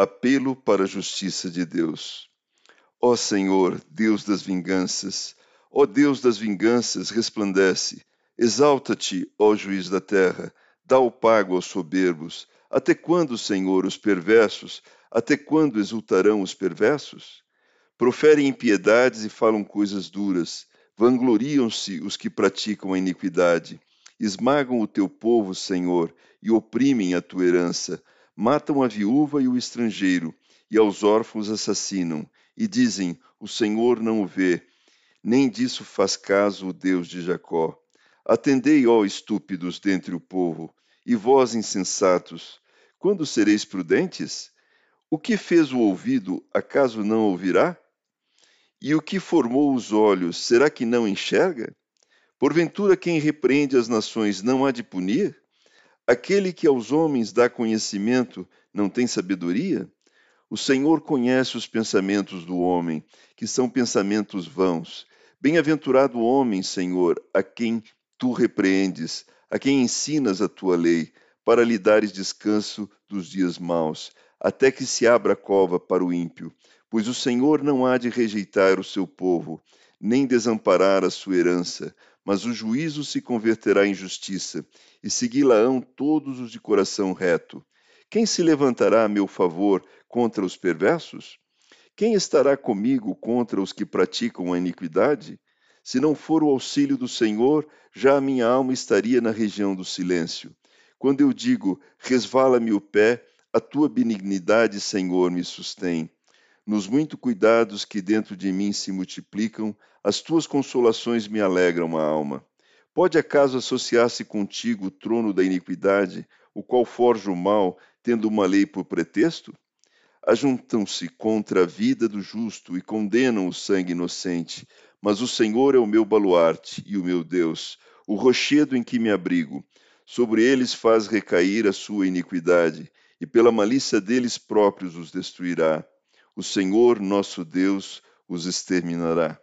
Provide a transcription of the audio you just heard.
Apelo para a justiça de Deus. Ó Senhor, Deus das vinganças, ó Deus das vinganças, resplandece. Exalta-te, ó juiz da terra, dá o pago aos soberbos. Até quando, Senhor, os perversos? Até quando exultarão os perversos? Proferem impiedades e falam coisas duras. Vangloriam-se os que praticam a iniquidade. Esmagam o teu povo, Senhor, e oprimem a tua herança matam a viúva e o estrangeiro, e aos órfãos assassinam, e dizem: O Senhor não o vê, nem disso faz caso o Deus de Jacó. Atendei, ó estúpidos dentre o povo, e vós insensatos, quando sereis prudentes? O que fez o ouvido, acaso não ouvirá? E o que formou os olhos, será que não enxerga? Porventura quem repreende as nações não há de punir? Aquele que aos homens dá conhecimento não tem sabedoria? O Senhor conhece os pensamentos do homem, que são pensamentos vãos. Bem-aventurado o homem, Senhor, a quem tu repreendes, a quem ensinas a tua lei, para lhe dares descanso dos dias maus, até que se abra a cova para o ímpio. Pois o Senhor não há de rejeitar o seu povo, nem desamparar a sua herança, mas o juízo se converterá em justiça, e segui-la-ão todos os de coração reto. Quem se levantará a meu favor contra os perversos? Quem estará comigo contra os que praticam a iniquidade? Se não for o auxílio do Senhor, já a minha alma estaria na região do silêncio. Quando eu digo, resvala-me o pé, a tua benignidade, Senhor, me sustém. Nos muitos cuidados que dentro de mim se multiplicam, as tuas consolações me alegram a alma. Pode acaso associar-se contigo o trono da iniquidade, o qual forja o mal, tendo uma lei por pretexto? Ajuntam-se contra a vida do justo e condenam o sangue inocente, mas o Senhor é o meu baluarte e o meu Deus, o rochedo em que me abrigo. Sobre eles faz recair a sua iniquidade, e pela malícia deles próprios os destruirá o Senhor nosso Deus os exterminará.